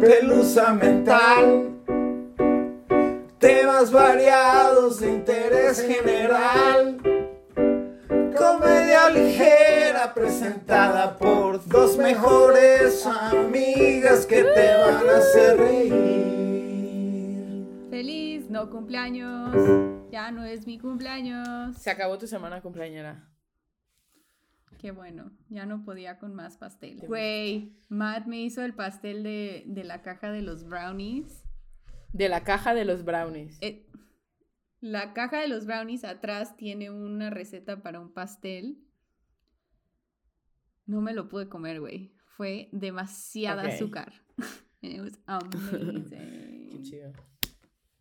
pelusa mental. Temas variados de interés general. Comedia ligera presentada por dos mejores amigas que te van a hacer reír. Feliz no cumpleaños. Ya no es mi cumpleaños. Se acabó tu semana cumpleañera. Qué bueno, ya no podía con más pastel. Güey, Matt me hizo el pastel de, de la caja de los brownies. De la caja de los brownies. Eh, la caja de los brownies atrás tiene una receta para un pastel. No me lo pude comer, güey. Fue demasiada azúcar. It was amazing. Qué chido.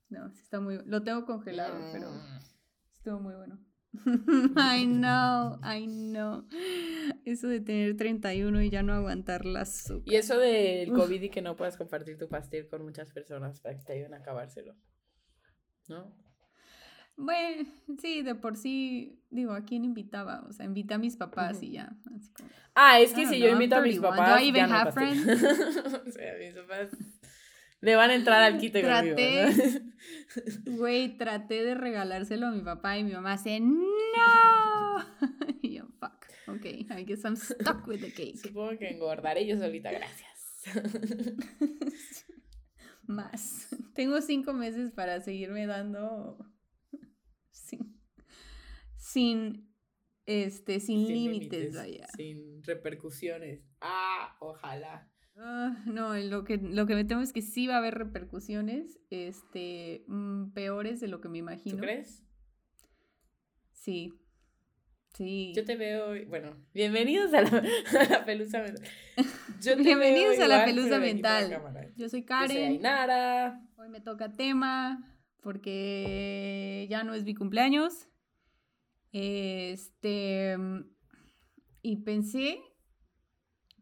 No, sí está muy... Lo tengo congelado, pero Mm. estuvo muy bueno. I know, I know. Eso de tener 31 y ya no aguantar la azúcar. Y eso del. COVID y que no puedas compartir tu pastel con muchas personas para que te ayuden a acabárselo. ¿No? Bueno, sí, de por sí, digo, ¿a quién invitaba? O sea, invité a mis papás Ujú. y ya. así como- Ah, es que don't si know, yo I'm invito a mis 31. Do papás. I even ya no have pastel. o sea, mis papás le van a entrar al quite conmigo. Traté. ¿no? Güey, traté de regalárselo a mi papá y mi mamá hace ¡No! y yo, fuck. Ok, I guess I'm stuck with the cake. Supongo que engordaré yo solita, gracias. Más. Tengo cinco meses para seguirme dando sin, sin este, sin, Sin límites, vaya. Sin repercusiones. Ah, ojalá. Ah, no, lo que, lo que me temo es que sí va a haber repercusiones este, mm, peores de lo que me imagino. ¿Tú crees? Sí. Sí. Yo te veo, bueno, bienvenidos a la, a la pelusa mental. Yo te Bienvenidos veo a la pelusa mental. Yo soy Yo soy Karen. Ainara. Hoy me toca tema porque ya no es mi cumpleaños. Este. Y pensé.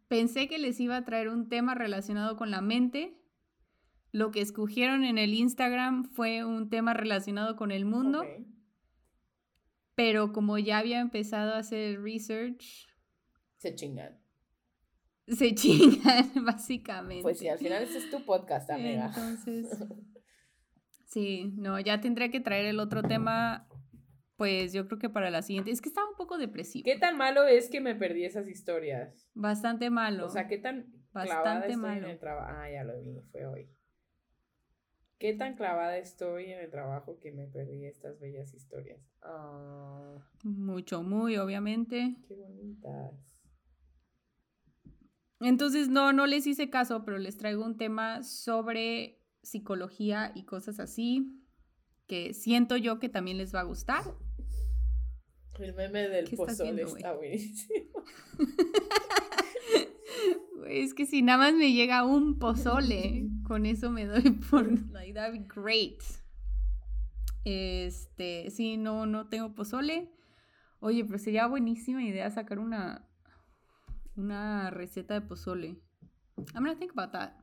Pensé que les iba a traer un tema relacionado con la mente. Lo que escogieron en el Instagram fue un tema relacionado con el mundo. Ok. Pero como ya había empezado a hacer research, Se chingan. se chingan, básicamente. Pues sí, al final este es tu podcast, amiga. Entonces, sí, no, ya tendré que traer el otro tema, pues yo creo que para la siguiente. Es que estaba un poco depresivo. ¿Qué tan malo es que me perdí esas historias? Bastante malo. O sea, ¿qué tan clavada Bastante estoy malo. en el trabajo? Ah, ya lo vi, fue hoy. ¿Qué tan clavada estoy en el trabajo que me perdí estas bellas historias? Ah, Mucho, muy, obviamente. qué bonitas. Entonces, no, no les hice caso, pero les traigo un tema sobre psicología y cosas así, que siento yo que también les va a gustar. El meme del ¿Qué estás pozole viendo, está buenísimo. Es que si nada más me llega un pozole, con eso me doy por. Like, that'd be great. Este, sí, no, no tengo pozole. Oye, pero sería buenísima idea sacar una. Una receta de pozole. I'm gonna think about that.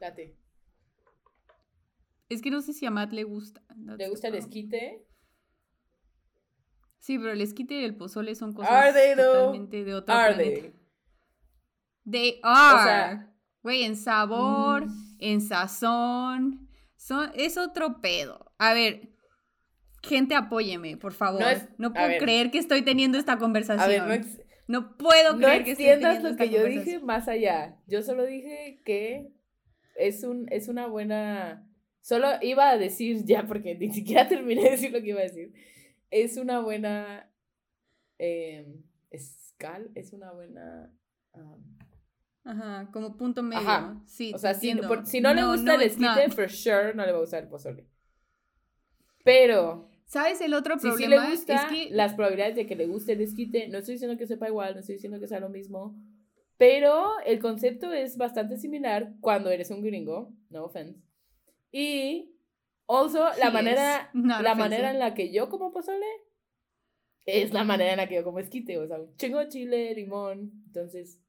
Date. Es que no sé si a Matt le gusta. That's ¿Le gusta el esquite? Sí, pero el esquite y el pozole son cosas Are they though? totalmente de otro Are planeta. they? They are. sea- Güey, en sabor, Mm. en sazón. Son, es otro pedo. A ver, gente, apóyeme, por favor. No No, es- a puedo ver. creer que estoy teniendo esta conversación. A ver, no, ex- No puedo no creer que estoy teniendo lo esta que yo dije más allá. Yo solo dije que es, un, es una buena... Solo iba a decir ya, porque ni siquiera terminé de decir lo que iba a decir. Es una buena... Eh, escal, es una buena... um, Ajá, como punto medio. Ajá. Sí, o sea, si, por- si no, le gusta el it's esquite, for sure no le va a gustar el pozole. Pero ¿Sabes el otro Si sí problema? le gusta, es que las probabilidades de que le guste el esquite, no estoy diciendo que sepa igual, no estoy diciendo que sea lo mismo, pero el concepto es bastante similar cuando eres un gringo, no offense. Y also la manera la manera en la que yo como pozole es la manera en la que yo como esquite, o sea, un chingo de chile, limón, entonces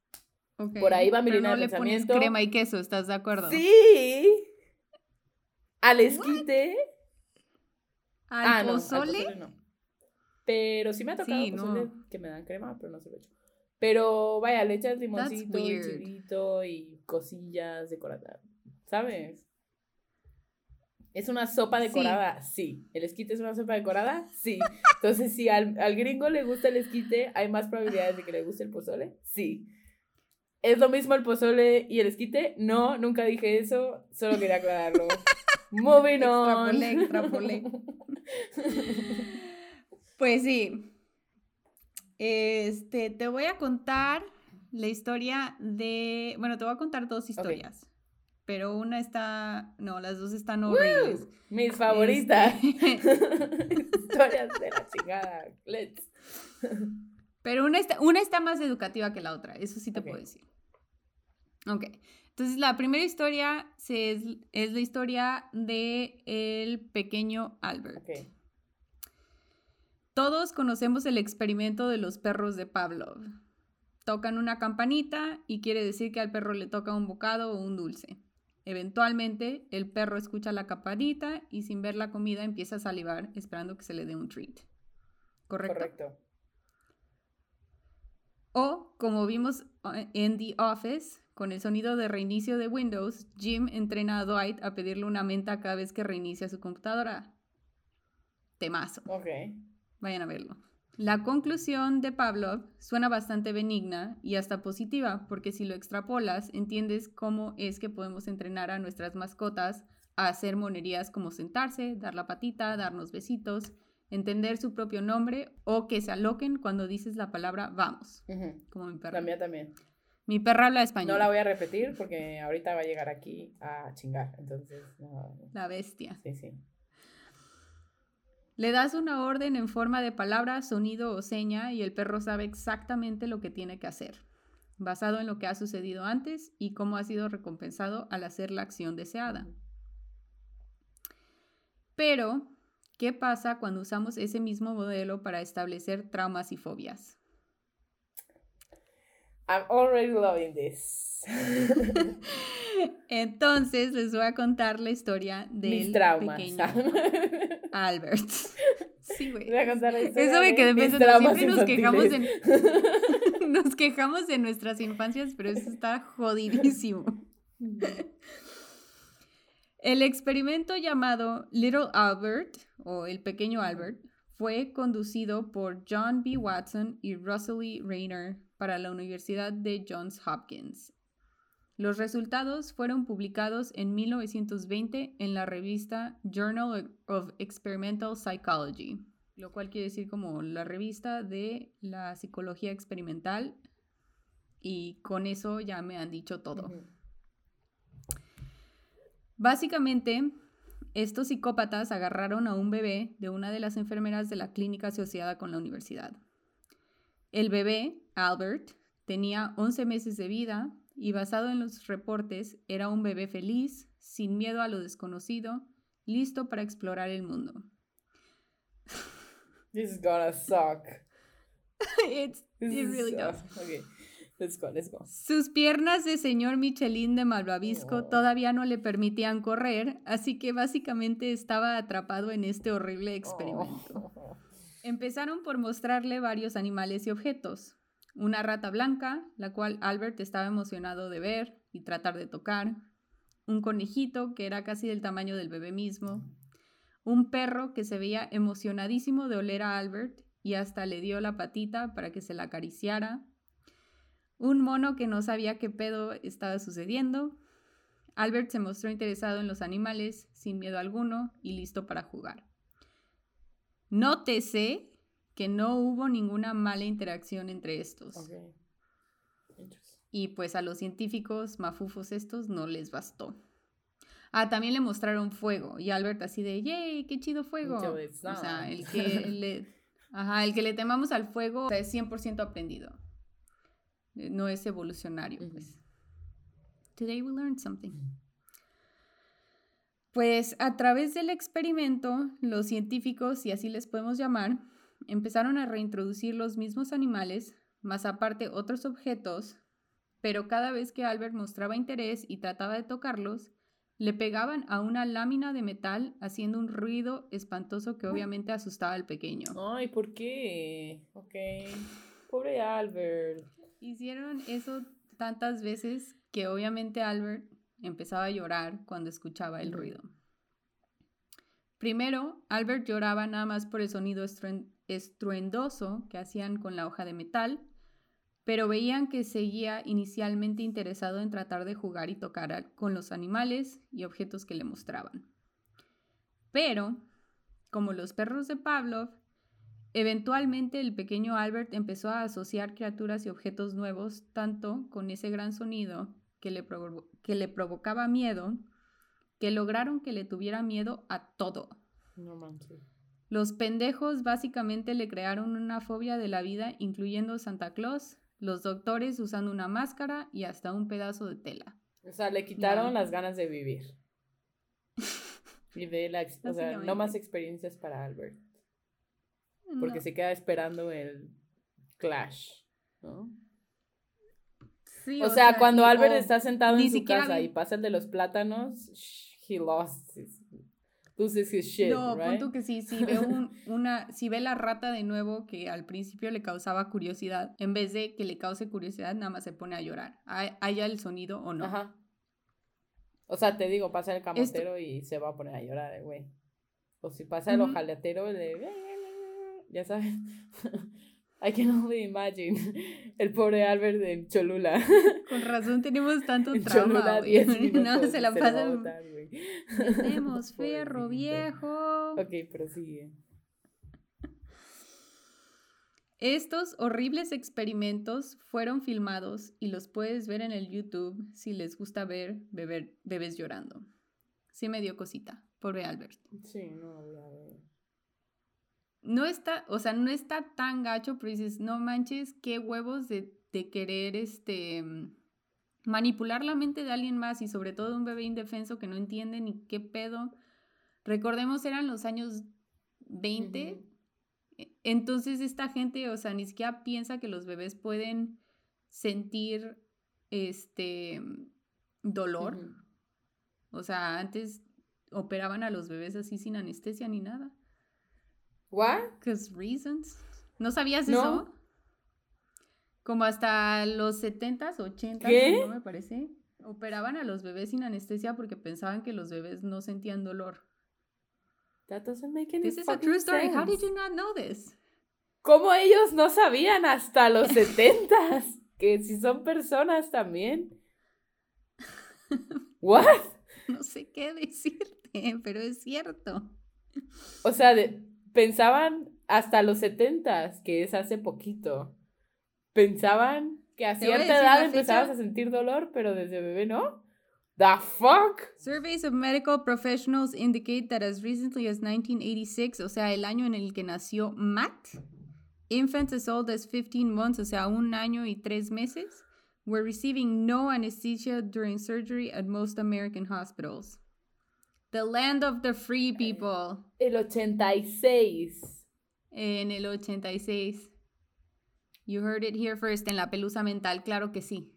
por ahí va mi línea no de le pones crema y queso, ¿estás de acuerdo? sí. Al esquite ¿Al ah, no, al pozole? no. Pero sí me ha tocado Sí, no. pozole que me dan crema, pero no se lo echo. Pero vaya, le echas limoncito y chilito y cosillas decoradas, ¿sabes? ¿Es una sopa decorada? Sí. ¿El esquite es una sopa decorada? Sí. Entonces, si al, al, gringo le gusta el esquite, ¿hay más probabilidades de que le guste el pozole? Sí. ¿Es lo mismo el pozole y el esquite? No, nunca dije eso, solo quería aclararlo. Moving on. Extrapolé, extrapolé. pues sí. Este, te voy a contar la historia de. Bueno, te voy a contar dos historias. Pero una está. No, las dos están horribles. mis favoritas. Este, historias de la chingada. Let's. Pero una está, una está más educativa que la otra, eso sí te puedo decir. Ok. Entonces, la primera historia es, es la historia de el pequeño Albert. Todos conocemos el experimento de los perros de Pavlov. Tocan una campanita y quiere decir que al perro le toca un bocado o un dulce. Eventualmente, el perro escucha la campanita y sin ver la comida empieza a salivar esperando que se le dé un treat. ¿Correcto? Correcto. O, como vimos eh, en The Office, con el sonido de reinicio de Windows, Jim entrena a Dwight a pedirle una menta cada vez que reinicia su computadora. Temazo. Ok. Vayan a verlo. La conclusión de Pavlov suena bastante benigna y hasta positiva, porque si lo extrapolas, entiendes cómo es que podemos entrenar a nuestras mascotas a hacer monerías como sentarse, dar la patita, darnos besitos, entender su propio nombre o que se aloquen cuando dices la palabra vamos, como mi perra. La también. Mi perra habla español. No la voy a repetir porque ahorita va a llegar aquí a chingar, entonces La bestia. Sí, sí. Le das una orden en forma de palabra, sonido o seña y el perro sabe exactamente lo que tiene que hacer, basado en lo que ha sucedido antes y cómo ha sido recompensado al hacer la acción deseada. Pero ¿Qué pasa cuando usamos ese mismo modelo para establecer traumas y fobias? I'm already loving this. Entonces les voy a contar la historia del pequeño Albert. Sí, güey. Voy a contar la historia Eso me quedé pensando. Siempre nos quejamos, en, nos quejamos de nuestras infancias, pero eso está jodidísimo. El experimento llamado Little Albert o El Pequeño Albert fue conducido por John B. Watson y Russell E. Rayner para la Universidad de Johns Hopkins. Los resultados fueron publicados en 1920 en la revista Journal of Experimental Psychology, lo cual quiere decir como la revista de la psicología experimental y con eso ya me han dicho todo. Básicamente, estos psicópatas agarraron a un bebé de una de las enfermeras de la clínica asociada con la universidad. El bebé, Albert, tenía 11 meses de vida y basado en los reportes era un bebé feliz, sin miedo a lo desconocido, listo para explorar el mundo. This is gonna suck. it really does. Okay. Let's go, let's go. Sus piernas de señor Michelin de Malvavisco oh. todavía no le permitían correr, así que básicamente estaba atrapado en este horrible experimento. Oh. Empezaron por mostrarle varios animales y objetos. Una rata blanca, la cual Albert estaba emocionado de ver y tratar de tocar. Un conejito que era casi del tamaño del bebé mismo. Un perro que se veía emocionadísimo de oler a Albert y hasta le dio la patita para que se la acariciara un mono que no sabía qué pedo estaba sucediendo. Albert se mostró interesado en los animales, sin miedo alguno y listo para jugar. Nótese que no hubo ninguna mala interacción entre estos. Y pues a los científicos mafufos estos no les bastó. Ah, también le mostraron fuego y Albert así de, ¡yay! ¡Qué chido fuego! O sea, el que le, ajá, el que le temamos al fuego es 100% aprendido. Eh, no es evolucionario. pues. Today we learned something. Pues a través del experimento, los científicos, y así les podemos llamar, empezaron a reintroducir los mismos animales, más aparte otros objetos, pero cada vez que Albert mostraba interés y trataba de tocarlos, le pegaban a una lámina de metal haciendo un ruido espantoso que obviamente asustaba al pequeño. Ay, ¿por qué? Ok. Pobre Albert. Hicieron eso tantas veces que obviamente Albert empezaba a llorar cuando escuchaba el ruido. Primero, Albert lloraba nada más por el sonido estruendoso que hacían con la hoja de metal, pero veían que seguía inicialmente interesado en tratar de jugar y tocar con los animales y objetos que le mostraban. Pero, como los perros de Pavlov, eventualmente el pequeño Albert empezó a asociar criaturas y objetos nuevos tanto con ese gran sonido que le, que le provocaba miedo, que lograron que le tuviera miedo a todo. No manches. Los pendejos básicamente le crearon una fobia de la vida, incluyendo Santa Claus, los doctores usando una máscara y hasta un pedazo de tela. O sea, le quitaron las ganas de vivir. y de la, o sea, no más experiencias para Albert. Porque se queda esperando el clash, ¿no? Sí, o, sea, cuando Albert está sentado en su casa y pasa el de los plátanos, he lost his, loses his shit, No, punto que sí, si ve una, si ve la rata de nuevo que al principio le causaba curiosidad, en vez de que le cause curiosidad, nada más se pone a llorar, haya el sonido o no. Ajá. O sea, te digo, pasa el camotero y se va a poner a llorar, güey. O si pasa el ojalatero, le ya sabes. I can only imagine. El pobre Albert en Cholula. Con razón tenemos tanto trauma. no, se la pasa. Tenemos fierro viejo. Ok, prosigue. Estos horribles experimentos fueron filmados y los puedes ver en el YouTube si les gusta ver bebés llorando. Sí me dio cosita, pobre Albert. Sí, no voy a ver no está, o sea, no está tan gacho, pero dices, no manches, qué huevos de, querer este manipular la mente de alguien más y sobre todo un bebé indefenso que no entiende ni qué pedo. Recordemos, eran los años 20. E, entonces esta gente, o sea, ni siquiera piensa que los bebés pueden sentir este dolor. O sea, antes operaban a los bebés así sin anestesia ni nada. What? Because reasons. ¿No sabías eso? Como hasta los 70s, 80s, no me parece. Operaban a los bebés sin anestesia porque pensaban que los bebés no sentían dolor. That doesn't make any This is a true story. How did you not know this? ¿Cómo ellos no sabían hasta los 70s? que si son personas también. What? No sé qué decirte, pero es cierto. O sea, de, pensaban hasta los setentas, que es hace poquito, pensaban que a cierta edad empezabas a sentir dolor, pero desde bebé no. The fuck? Surveys of medical professionals indicate that as recently as 1986, o sea, el año en el que nació Matt, infants as old as 15 months, o sea, un año y tres meses, were receiving no anesthesia during surgery at most American hospitals. The Land of the Free People. El 86. En el 86. You heard it here first, en la pelusa mental, claro que sí.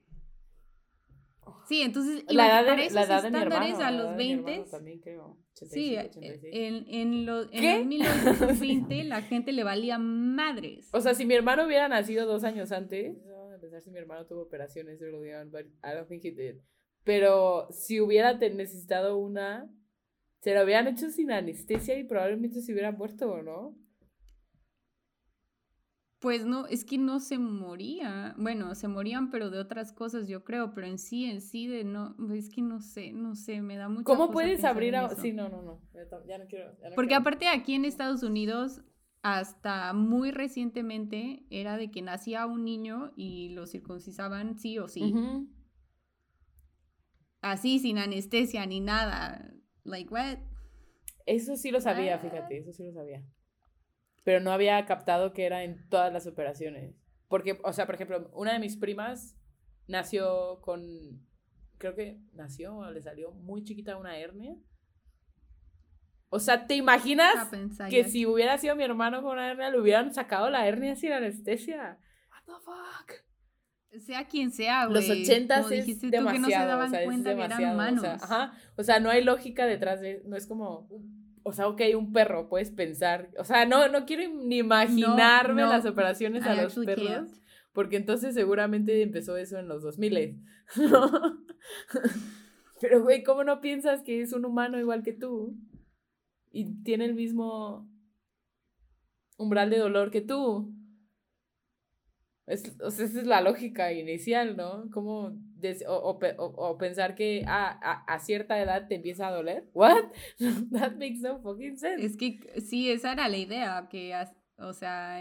Sí, entonces la edad de, la edad de mi hermano, a los 20 también creo. sí, en, en, lo, en 1920 la gente le valía madres. O sea, si mi hermano hubiera nacido dos años antes, no a pensar si mi hermano tuvo operaciones, pero I don't think he did. Pero si hubiera necesitado una, se lo habían hecho sin anestesia y probablemente se hubiera muerto, ¿o no? Pues no, es que no se moría. Bueno, se morían, pero de otras cosas, yo creo. Pero en sí, en sí, de no. Es que no sé, no sé, me da mucho. ¿Cómo puedes abrir a.? Sí, no, no, no. Ya no quiero. Porque aparte, aquí en Estados Unidos, hasta muy recientemente, era de que nacía un niño y lo circuncisaban sí o sí. Así, sin anestesia ni nada. Like what? Eso sí lo sabía, fíjate, eso sí lo sabía. Pero no había captado que era en todas las operaciones. Porque, o sea, por ejemplo, una de mis primas nació con, creo que nació, le salió muy chiquita una hernia. O sea, ¿te imaginas que si hubiera sido mi hermano con una hernia, le hubieran sacado la hernia sin anestesia? What the fuck? Sea quien sea, güey. Los ochentas es demasiado, o sea, es demasiado, O sea, ajá, o sea, no hay lógica detrás de, no es como, o sea, ok, un perro, puedes pensar, o sea, no, no quiero ni imaginarme las operaciones a los perros, porque entonces seguramente empezó eso en los 2000, ¿no? Pero, güey, ¿cómo no piensas que es un humano igual que tú? Y tiene el mismo umbral de dolor que tú. Es, o sea, esa es la lógica inicial, ¿no? Como o, pensar que a, a, cierta edad te empieza a doler. ¿What? That makes no fucking sense. Es que sí, esa era la idea, que, o sea,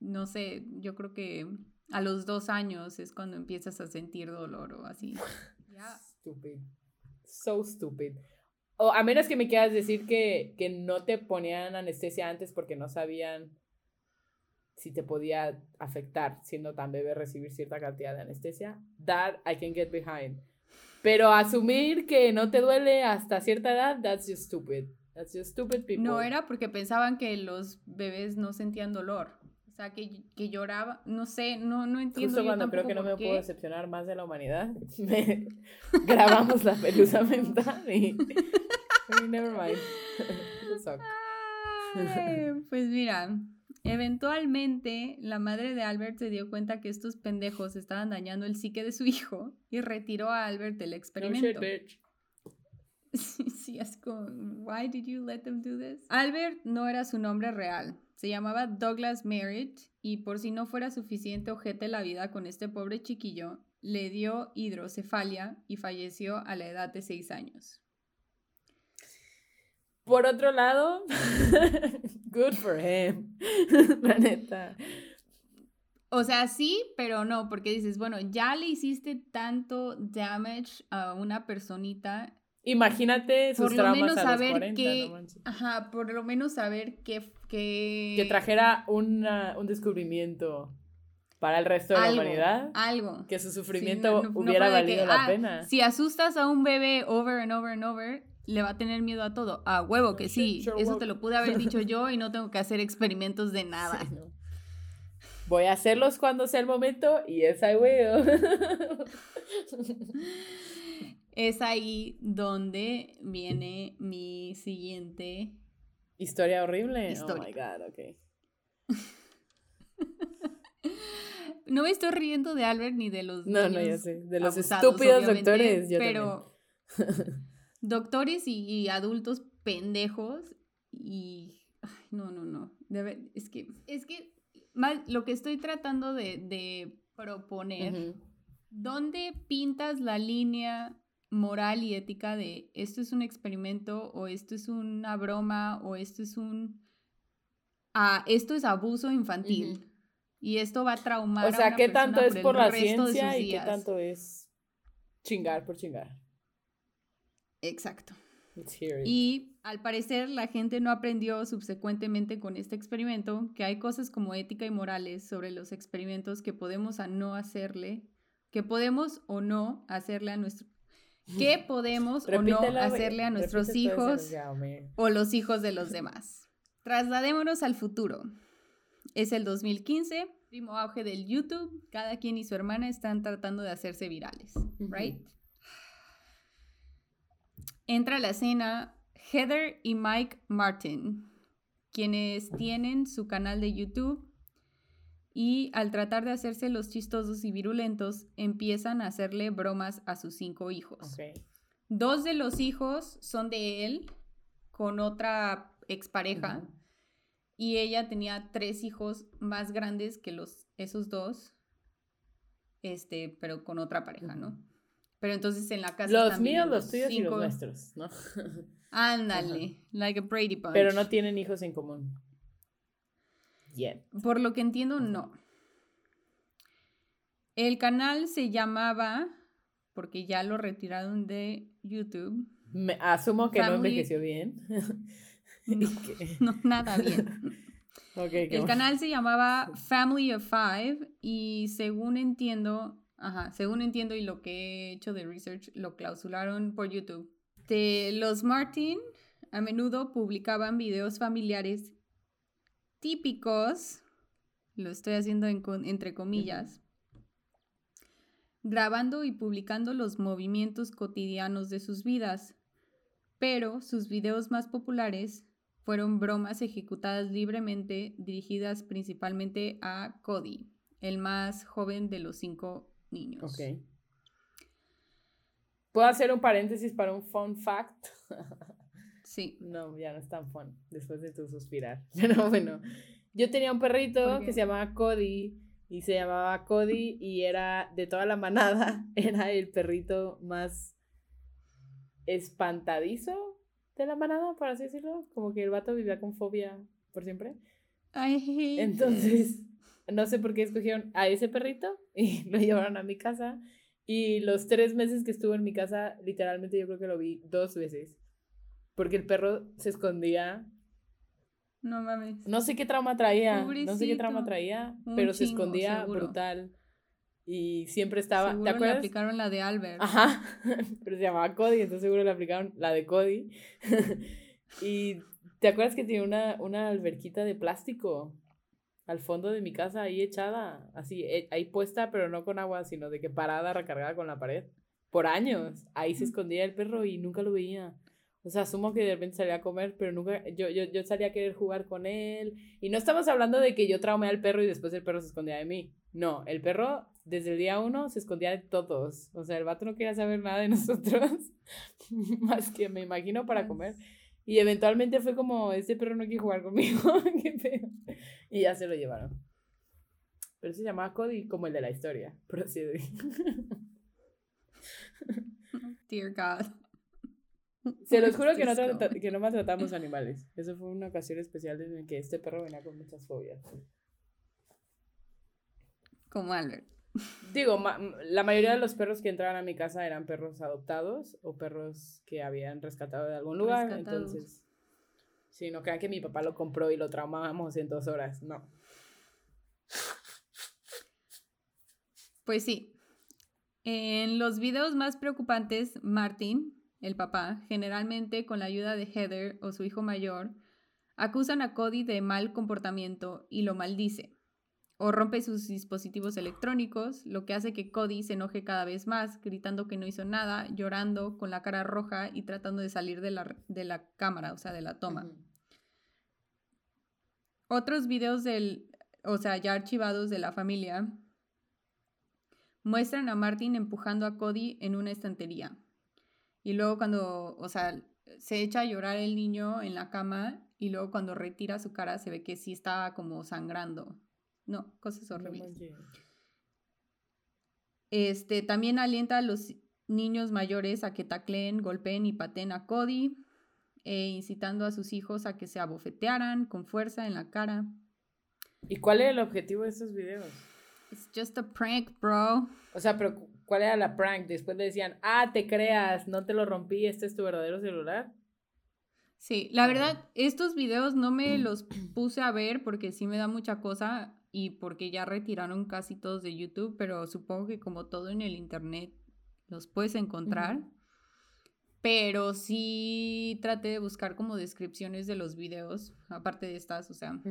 no sé, yo creo que a los dos años es cuando empiezas a sentir dolor o así. Stupid. So stupid. O a menos que me quieras decir que, que no te ponían anestesia antes porque no sabían si te podía afectar siendo tan bebé recibir cierta cantidad de anestesia. That I can get behind. Pero asumir que no te duele hasta cierta edad, that's just stupid. That's just stupid people. No era porque pensaban que los bebés no sentían dolor. O sea, que, que lloraba, no sé, no, no entiendo. Justo cuando creo que no me puedo decepcionar más de la humanidad, grabamos la pelusa mental y... never mind. pues mira, eventualmente la madre de Albert se dio cuenta que estos pendejos estaban dañando el psique de su hijo y retiró a Albert del experimento. No shit, Sí, sí, es como, why did you let them do this? Albert no era su nombre real. Se llamaba Douglas Merritt y por si no fuera suficiente ojete la vida con este pobre chiquillo, le dio hidrocefalia y falleció a la edad de 6 años. Por otro lado, good for him, la neta. O sea, sí, pero no, porque dices, bueno, ya le hiciste tanto damage a una personita Imagínate sus por lo menos saber que, ajá, por lo menos saber que que, que trajera una, un descubrimiento para el resto de la humanidad. Algo. Que su sufrimiento hubiera valido la ah, pena. Si asustas a un bebé over and over and over, le va a tener miedo a todo. A huevo que sí. Eso te lo pude haber dicho yo y no tengo que hacer experimentos de nada. Voy a hacerlos cuando sea el momento y es ahí, es ahí donde viene mi siguiente historia horrible. Oh my god, ok. no me estoy riendo de Albert ni de los No, no, ya sé, de los estúpidos doctores, pero doctores y, adultos pendejos y no, no, no. es que es que lo que estoy tratando de, proponer ¿Dónde pintas la línea moral y ética de esto es un experimento o esto es una broma o esto es un... Ah, esto es abuso infantil. Y esto va a traumar. O sea, a una ¿qué tanto es por la ciencia y qué tanto es chingar por chingar? Exacto. Y al parecer la gente no aprendió subsecuentemente con este experimento que hay cosas como ética y morales sobre los experimentos que podemos a no hacerle, que podemos o no hacerle a nuestro, ¿Qué podemos o no hacerle a nuestros hijos o los hijos de los demás? Trasladémonos al futuro. Es el 2015, primo auge del YouTube. Cada quien y su hermana están tratando de hacerse virales, ¿right? Entra a la escena Heather y Mike Martin, quienes tienen su canal de YouTube y al tratar de hacerse los chistosos y virulentos, empiezan a hacerle bromas a sus cinco hijos. Dos de los hijos son de él con otra expareja y ella tenía tres hijos más grandes que los, esos dos, este, pero con otra pareja, ¿no? Pero entonces en la casa... Los míos, los tuyos y los nuestros, ¿no? Ándale, like a Brady Bunch. Pero no tienen hijos en común. Por lo que entiendo, no. El canal se llamaba, porque ya lo retiraron de YouTube. Me asumo que no envejeció bien. no, nada bien. el canal se llamaba Family of Five y según entiendo, ajá, según entiendo y lo que he hecho de research, lo clausularon por YouTube. De los Martin a menudo publicaban videos familiares típicos, lo estoy haciendo entre comillas, grabando y publicando los movimientos cotidianos de sus vidas, pero sus videos más populares fueron bromas ejecutadas libremente dirigidas principalmente a Cody, el más joven de los cinco niños. Ok. ¿Puedo hacer un paréntesis para un fun fact? Sí. No, ya no es tan fun después de tu suspirar. Pero bueno, yo tenía un perrito que se llamaba Cody y se llamaba Cody y era de toda la manada, era el perrito más espantadizo de la manada, por así decirlo. Como que el vato vivía con fobia por siempre. Entonces, no sé por qué escogieron a ese perrito y lo llevaron a mi casa. Y los tres meses que estuvo en mi casa, literalmente yo creo que lo vi dos veces. Porque el perro se escondía. No mames. No sé qué trauma traía. No sé qué trauma Pobrecito. traía. Un pero se chingo, escondía seguro. brutal. Y siempre estaba. Seguro ¿Te le acuerdas? aplicaron la de Albert. Ajá, pero se llamaba Cody, entonces seguro le aplicaron la de Cody. y ¿te acuerdas que tenía una, una alberquita de plástico al fondo de mi casa ahí echada? Así, eh, ahí puesta, pero no con agua, sino de que parada, recargada con la pared. Por años. Ahí se escondía el perro y nunca lo veía. O sea, asumo que de repente salía a comer, pero nunca, yo, yo, yo salía a querer jugar con él. Y no estamos hablando de que yo traumé al perro y después el perro se escondía de mí. No, el perro desde el día uno se escondía de todos. O sea, el vato no quería saber nada de nosotros, más que me imagino para comer. Y eventualmente fue como, este perro no quiere jugar conmigo, qué pedo. Y ya se lo llevaron. Pero se llamaba Cody como el de la historia. Procede. Dear God. Se los juro que no, que no maltratamos animales. Eso fue una ocasión especial en que este perro venía con muchas fobias. Como Albert. Digo, ma- la mayoría de los perros que entraban a mi casa eran perros adoptados o perros que habían rescatado de algún lugar. Rescatados. Entonces, sí, no crean que mi papá lo compró y lo traumábamos en dos horas. No. Pues sí. En los videos más preocupantes, Martin, el papá, generalmente con la ayuda de Heather o su hijo mayor, acusan a Cody de mal comportamiento y lo maldice. O rompe sus dispositivos electrónicos, lo que hace que Cody se enoje cada vez más, gritando que no hizo nada, llorando, con la cara roja y tratando de salir de la, de la cámara, o sea, de la toma. Otros videos del, o sea, ya archivados de la familia, muestran a Martin empujando a Cody en una estantería. Y luego cuando, o sea, se echa a llorar el niño en la cama y luego cuando retira su cara se ve que sí está como sangrando. No, cosas horribles. Este, también alienta a los niños mayores a que tacleen, golpeen y pateen a Cody, e incitando a sus hijos a que se abofetearan con fuerza en la cara. ¿Y cuál era el objetivo de estos videos? It's just a prank, bro. O sea, pero cu- ¿cuál era la prank? Después le decían, ah, te creas, no te lo rompí, este es tu verdadero celular. Sí, la verdad, estos videos no me los puse a ver porque sí me da mucha cosa y porque ya retiraron casi todos de YouTube, pero supongo que como todo en el internet los puedes encontrar. Pero sí traté de buscar como descripciones de los videos, aparte de estas, o sea,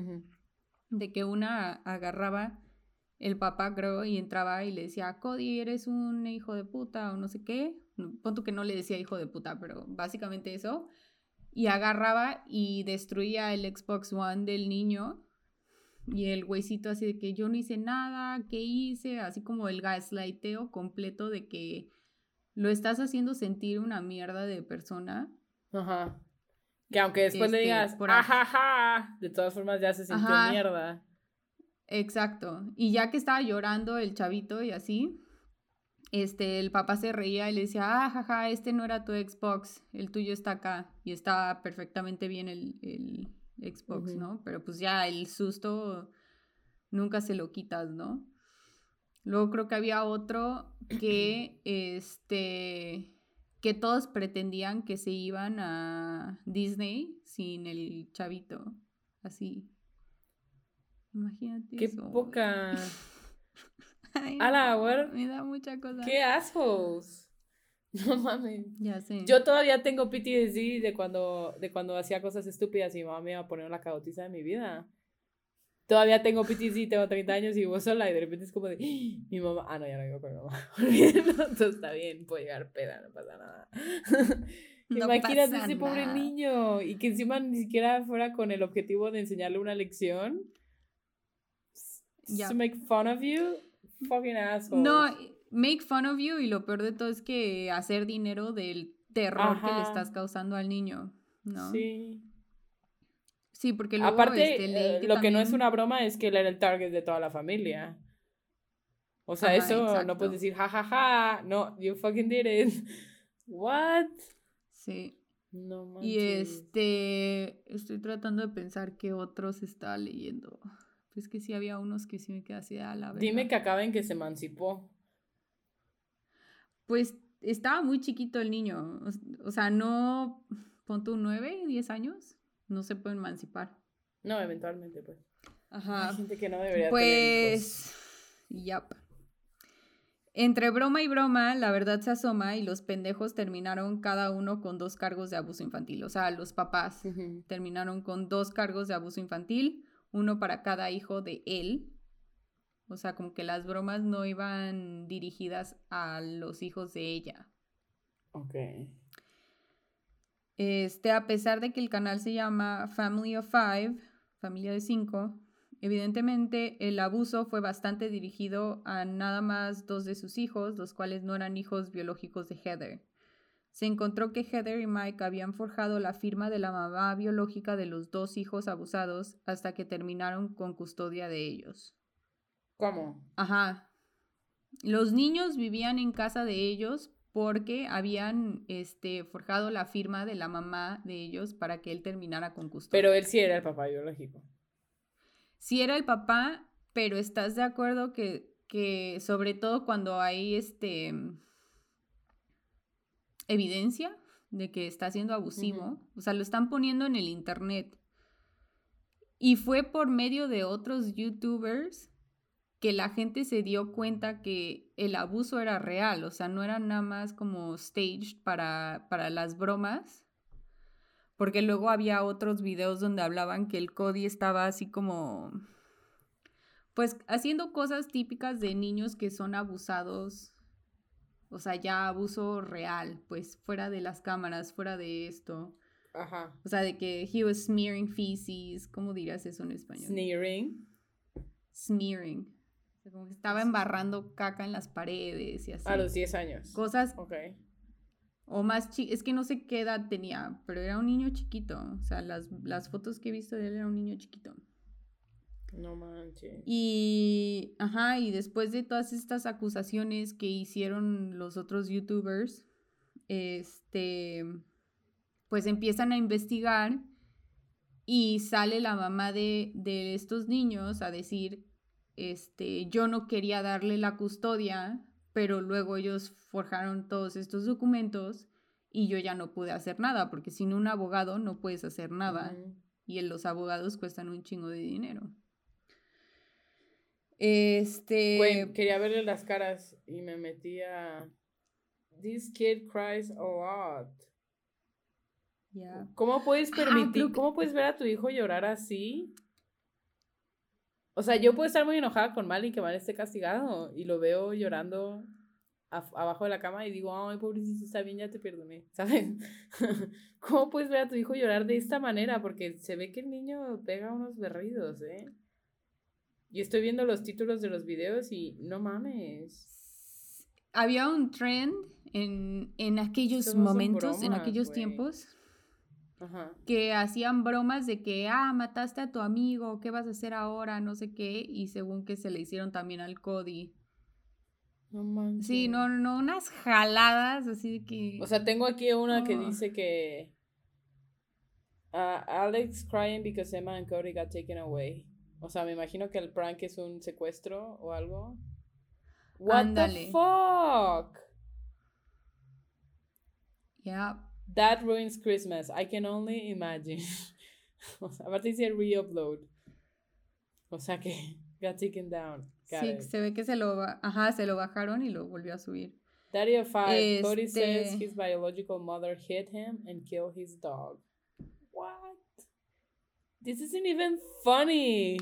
de que una agarraba el papá, creo, y entraba y le decía, Cody, eres un hijo de puta o no sé qué. Pon tú que no le decía hijo de puta, pero básicamente eso. Y agarraba y destruía el Xbox One del niño. Y el güeycito así de que yo no hice nada, ¿qué hice? Así como el gaslighteo completo de que lo estás haciendo sentir una mierda de persona. Ajá. Que aunque después le Este, digas, por ajaja, de todas formas ya se sintió Ajá. mierda. Exacto. Y ya que estaba llorando el chavito y así, este, el papá se reía y le decía, ah, jaja, este no era tu Xbox, el tuyo está acá. Y está perfectamente bien el, el Xbox. ¿no? Pero pues ya el susto nunca se lo quitas, ¿no? Luego creo que había otro que, este, que todos pretendían que se iban a Disney sin el chavito, así. Imagínate Qué eso. poca. Ay, A la hora- Me da mucha cosa. Qué assholes. No mames. Ya sé. Yo todavía tengo PTSD de cuando, de cuando hacía cosas estúpidas y mi mamá me iba a poner la cagotiza de mi vida. Todavía tengo PTSD, tengo 30 años y vivo sola y de repente es como de, "Ah, mi mamá, ah, no, ya no vivo con mi mamá. Olvídenlo, todo está bien, puedo llegar peda, no pasa nada. No Imagínate pasa ese pobre nada. niño y que encima ni siquiera fuera con el objetivo de enseñarle una lección. Ya. To make fun of you, fucking assholes. No, make fun of you y lo peor de todo es que hacer dinero del terror que le estás causando al niño, ¿no? Sí. Sí, porque luego Aparte, este, eh, lo que no es una broma es que él era el target de toda la familia. O sea, Ajá, eso no puedes decir, ja, ja, ja, no, you fucking did it. What? Sí. No manches. Y este, estoy tratando de pensar qué otros estaba leyendo. Pues que sí había unos que sí me quedé así a la verga. Dime que acaba en que se emancipó. Pues estaba muy chiquito el niño. O, o sea, no, pon tú nueve, diez años, no se puede emancipar. No, eventualmente, pues. Ajá. Hay gente que no debería tener hijos. Pues, yap. Entre broma y broma, la verdad se asoma y los pendejos terminaron cada uno con dos cargos de abuso infantil. O sea, los papás terminaron con dos cargos de abuso infantil, uno para cada hijo de él. O sea, como que las bromas no iban dirigidas a los hijos de ella. Ok. Este, a pesar de que el canal se llama Family of Five, familia de cinco, evidentemente el abuso fue bastante dirigido a nada más dos de sus hijos, los cuales no eran hijos biológicos de Heather. Se encontró que Heather y Mike habían forjado la firma de la mamá biológica de los dos hijos abusados hasta que terminaron con custodia de ellos. ¿Cómo? Ajá. Los niños vivían en casa de ellos porque habían este, forjado la firma de la mamá de ellos para que él terminara con custodia. Pero él sí era el papá biológico. Sí era el papá, pero ¿estás de acuerdo que, que sobre todo cuando hay este evidencia de que está siendo abusivo, o sea, lo están poniendo en el internet. Y fue por medio de otros youtubers que la gente se dio cuenta que el abuso era real, o sea, no era nada más como staged para, para las bromas, porque luego había otros videos donde hablaban que el Cody estaba así como, pues haciendo cosas típicas de niños que son abusados, o sea, ya abuso real, pues fuera de las cámaras, fuera de esto. Ajá. O sea, de que he was smearing feces, ¿cómo dirías eso en español? Sneering. Smearing. O sea, como que estaba embarrando caca en las paredes y así. A los 10 años. Cosas Ok. o más chi es que no sé qué edad tenía, pero era un niño chiquito. O sea, las, las fotos que he visto de él era un niño chiquito. No manches. Y, ajá, y después de todas estas acusaciones que hicieron los otros youtubers, este, pues empiezan a investigar y sale la mamá de, de estos niños a decir, este, yo no quería darle la custodia, pero luego ellos forjaron todos estos documentos y yo ya no pude hacer nada, porque sin un abogado no puedes hacer nada y los abogados cuestan un chingo de dinero. Este. Güey, quería verle las caras y me metí a. This kid cries a lot. ya. ¿Cómo puedes Ah, permitir, que- cómo puedes ver a tu hijo llorar así? O sea, yo puedo estar muy enojada con Mal y que Mal esté castigado y lo veo llorando abajo de la cama y digo, ay, pobrecito, está bien, ya te perdoné, ¿sabes? ¿Cómo puedes ver a tu hijo llorar de esta manera? Porque se ve que el niño pega unos berridos, ¿eh? Yo estoy viendo los títulos de los videos y no mames. Había un trend en, en aquellos momentos, en aquellos güey. tiempos, Ajá. que hacían bromas de que, ah, mataste a tu amigo, ¿qué vas a hacer ahora? No sé qué, y según que se le hicieron también al Cody. No manches. Sí, no, no, unas jaladas así de que... O sea, tengo aquí una que dice que uh, Alex crying because Emma and Cody got taken away. O sea, me imagino que el prank es un secuestro o algo. What the fuck? ya, That ruins Christmas. I can only imagine. o sea, aparte dice re-upload. O sea que got taken down. Got sí, it. se ve que se lo, ajá, se lo bajaron y lo volvió a subir. Daddy of five. Cody Este- says his biological mother hit him and killed his dog. What? This isn't even funny.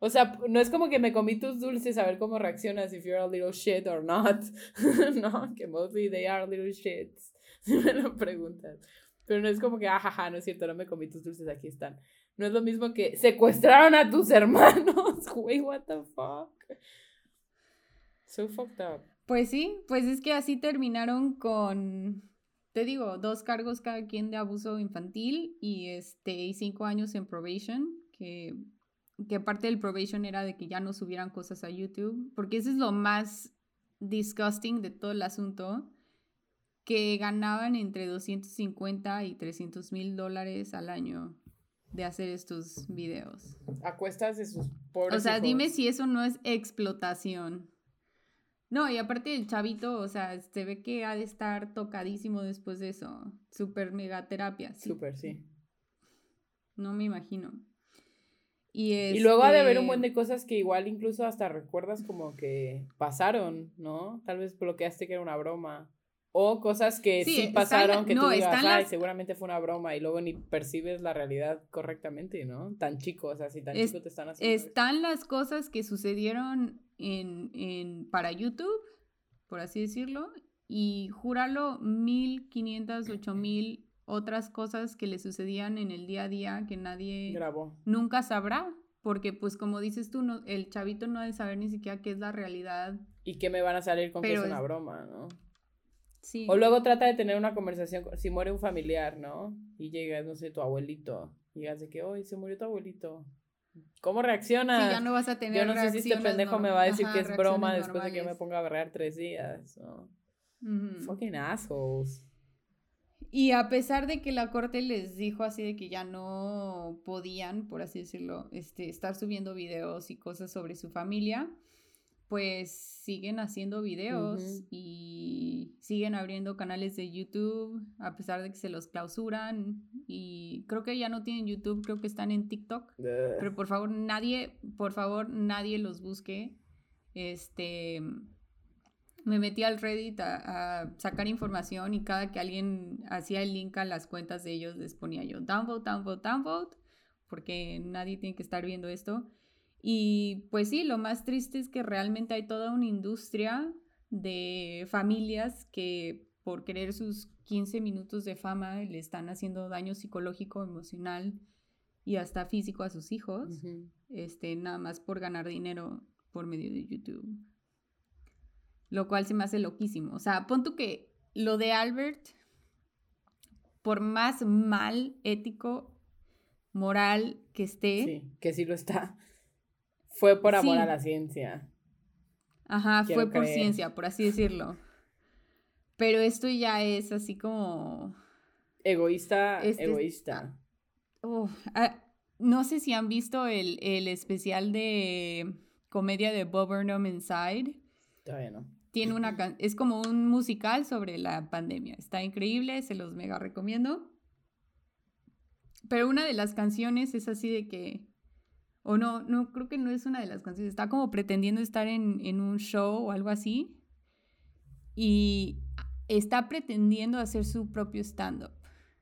O sea, no es como que me comí tus dulces a ver cómo reaccionas if you're a little shit or not. no, que mostly they are little shits. Si me lo preguntas. Pero no es como que, ajaja, no es cierto, no me comí tus dulces, aquí están. No es lo mismo que secuestraron a tus hermanos, güey, what the fuck. So fucked up. Pues sí, pues es que así terminaron con, te digo, dos cargos cada quien de abuso infantil y este y cinco años en probation, que, que parte del probation era de que ya no subieran cosas a YouTube, porque eso es lo más disgusting de todo el asunto, que ganaban entre 250 y 300 mil dólares al año de hacer estos videos. A cuestas de sus pobres O sea, dime si eso no es explotación. No, y aparte el chavito, o sea, se ve que ha de estar tocadísimo después de eso. Super mega terapia. Sí. Súper, sí. No me imagino. Y, Y luego ha de haber un este, buen de cosas que igual incluso hasta recuerdas como que pasaron, ¿no? Tal vez bloqueaste que era una broma. O cosas que Sí, pasaron que no, tú digas, ay, las- seguramente fue una broma y luego ni percibes la realidad correctamente, ¿no? Tan chico, o sea, si tan Es- chico te están haciendo. eso. Están las cosas que sucedieron en, en, para YouTube, por así decirlo, y júralo, 1500, 8000 otras cosas que le sucedían en el día a día que nadie Grabó. nunca sabrá, porque pues como dices tú, no, el chavito no ha de saber ni siquiera qué es la realidad. Y que me van a salir con que es una es- broma, ¿no? Sí. O luego trata de tener una conversación, con- si muere un familiar, ¿no? Y llega, no sé, tu abuelito. Y llegas de que, hoy se murió tu abuelito. ¿Cómo reaccionas? Sí, ya no vas a tener Yo no sé si este pendejo me va a decir ajá, que es broma después de que me ponga a berrear tres días. ¿no? Fucking assholes. Y a pesar de que la corte les dijo así de que ya no podían, por así decirlo, este, estar subiendo videos y cosas sobre su familia, pues siguen haciendo videos y siguen abriendo canales de YouTube, a pesar de que se los clausuran. Y creo que ya no tienen YouTube, creo que están en TikTok. Pero por favor, nadie, por favor, nadie los busque. Este, me metí al Reddit a, a sacar información y cada que alguien hacía el link a las cuentas de ellos les ponía yo downvote, downvote, downvote, porque nadie tiene que estar viendo esto. Y pues sí, lo más triste es que realmente hay toda una industria de familias que por querer sus 15 minutos de fama le están haciendo daño psicológico, emocional y hasta físico a sus hijos, este, nada más por ganar dinero por medio de YouTube. Lo cual se me hace loquísimo. O sea, pon tú que lo de Albert, por más mal ético, moral que esté, Sí, que sí lo está. Fue por amor Sí. a la ciencia. Ajá, Quiero fue por ciencia, por así decirlo. Pero esto ya es así como... Egoísta, Este es- egoísta. Ah, no sé si han visto el, el especial de comedia de Bob Burnham Inside. Todavía no. Tiene una can- es como un musical sobre la pandemia. Está increíble, se los mega recomiendo. Pero una de las canciones es así de que. O no, no, creo que no es una de las canciones. Está como pretendiendo estar en, en un show o algo así. Y está pretendiendo hacer su propio stand-up.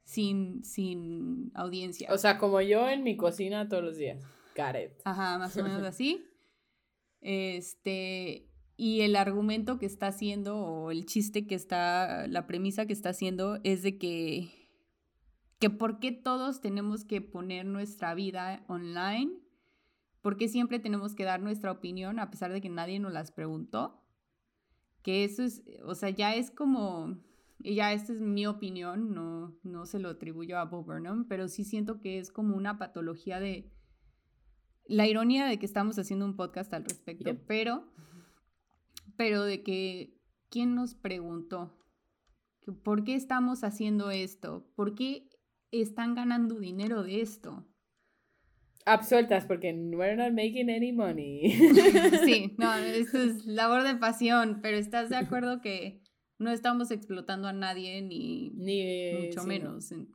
Sin, sin audiencia. O sea, como yo en mi cocina todos los días. It. Ajá, más o menos así. Este, y el argumento que está haciendo, o el chiste que está, la premisa que está haciendo es de que, que por qué todos tenemos que poner nuestra vida online, por qué siempre tenemos que dar nuestra opinión a pesar de que nadie nos las preguntó. Que eso es, o sea, ya es como, y ya esta es mi opinión, no, no se lo atribuyo a Bob Burnham, pero sí siento que es como una patología de, la ironía de que estamos haciendo un podcast al respecto, pero, pero de que, ¿quién nos preguntó? ¿Por qué estamos haciendo esto? ¿Por qué están ganando dinero de esto? Absueltas porque we're not making any money. Sí, no, esto es labor de pasión, pero ¿estás de acuerdo que no estamos explotando a nadie ni Ni mucho sí, no. menos? En-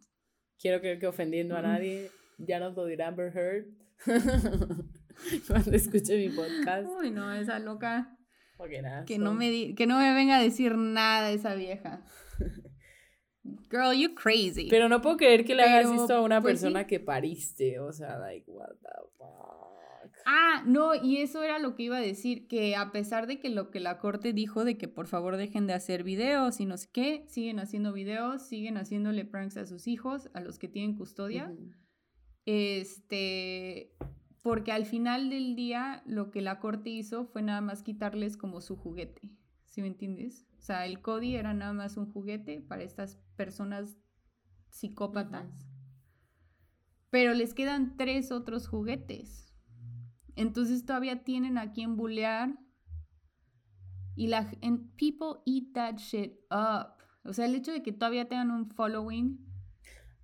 Quiero creer que ofendiendo a nadie. Ya nos lo dirá Amber Heard. Cuando escuche mi podcast. Uy, no, esa loca. Que no, me que no me venga a decir nada esa vieja. Girl, you crazy. Pero no puedo creer que le hagas Pero, esto a una pues, sí. persona que pariste. O sea, like, what the fuck. Ah, no, y eso era lo que iba a decir, que a pesar de que lo que la corte dijo de que por favor dejen de hacer videos y no sé qué, siguen haciendo videos, siguen haciéndole pranks a sus hijos, a los que tienen custodia. Este, porque al final del día lo que la corte hizo fue nada más quitarles como su juguete, ¿sí me entiendes? O sea, el Cody era nada más un juguete para estas personas psicópatas. Pero les quedan tres otros juguetes. Entonces todavía tienen a quien bullear. Y la and people eat that shit up. O sea, el hecho de que todavía tengan un following.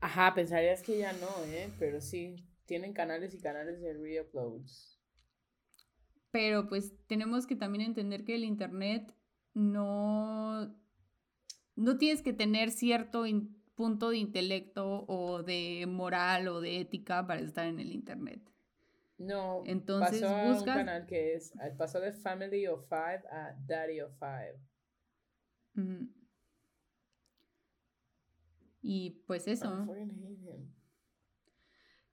Ajá, pensarías que ya no, ¿eh? Pero sí, tienen canales y canales de reuploads. Pero pues tenemos que también entender que el internet no. No tienes que tener cierto punto de intelecto o de moral o de ética para estar en el internet. No, entonces pasó a un canal que es, pasó de Family of Five a Daddy of Five. Y pues eso.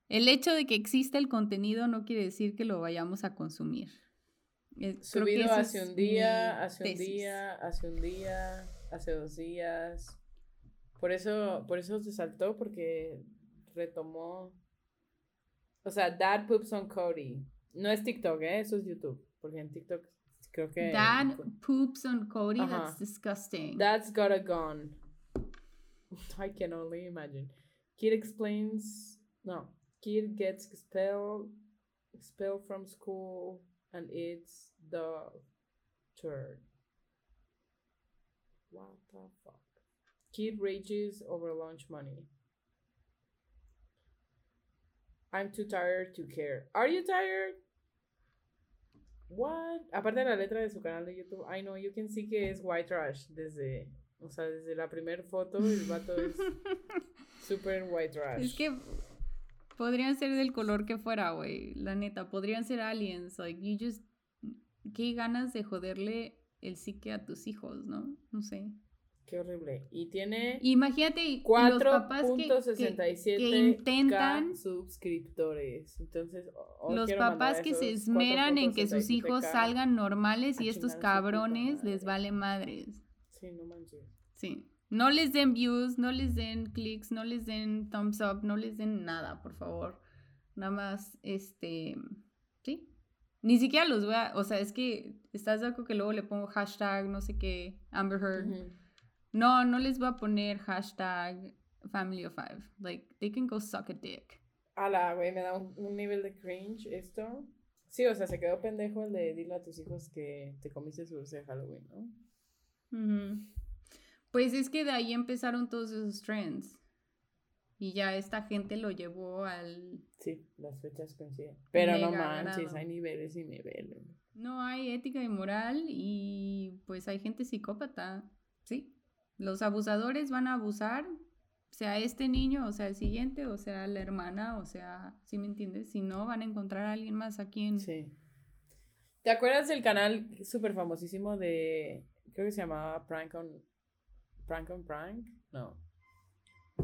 El hecho de que exista el contenido no quiere decir que lo vayamos a consumir. Eh, Subido hace un día, hace un día, hace un día, hace dos días. Por eso, por eso se saltó, porque retomó. O sea, Dad Poops on Cody. No es TikTok, ¿eh? Eso es YouTube. Porque en TikTok creo que. Dad Poops on Cody, that's disgusting. Dad's got a gun. I can only imagine. Kid explains. No. Kid gets expelled, expelled from school and it's the turd. What the fuck? Kid rages over lunch money. I'm too tired to care. Are you tired? What? Aparte de la letra de su canal de YouTube, I know you can see que es white trash desde, o sea, desde la primera foto el vato es super white trash. Es que podrían ser del color que fuera, güey, la neta, podrían ser aliens, like you just qué ganas de joderle el psique a tus hijos, ¿no? No sé. Qué horrible. Y tiene. Imagínate 4.67 que, intentan. suscriptores. Entonces. los papás que se esmeran en que sus hijos salgan normales y estos cabrones les vale madres. Sí, no manches. Sí. No les den views, no les den clics, no les den thumbs up, no les den nada, por favor. Nada más, este. Sí. Ni siquiera los voy a. O sea, es que. ¿Estás de acuerdo que luego le pongo hashtag, no sé qué, Amber Heard? No, no les voy a poner hashtag Family of Five. Like, they can go suck a dick. Ala, güey, me da un, nivel de cringe esto. Sí, o sea, se quedó pendejo el de dile a tus hijos que te comiste su dulce de Halloween, ¿no? Pues es que de ahí empezaron todos esos trends. Y ya esta gente lo llevó al. Sí, las fechas coinciden. Pero no manches, hay niveles y niveles. No hay ética y moral y pues hay gente psicópata. Sí. Los abusadores van a abusar, sea este niño, o sea el siguiente, o sea la hermana, o sea, ¿sí me entiendes? Si no, van a encontrar a alguien más a quien... Sí. ¿Te acuerdas del canal súper famosísimo de, creo que se llamaba Prank on, Prank on Prank? No.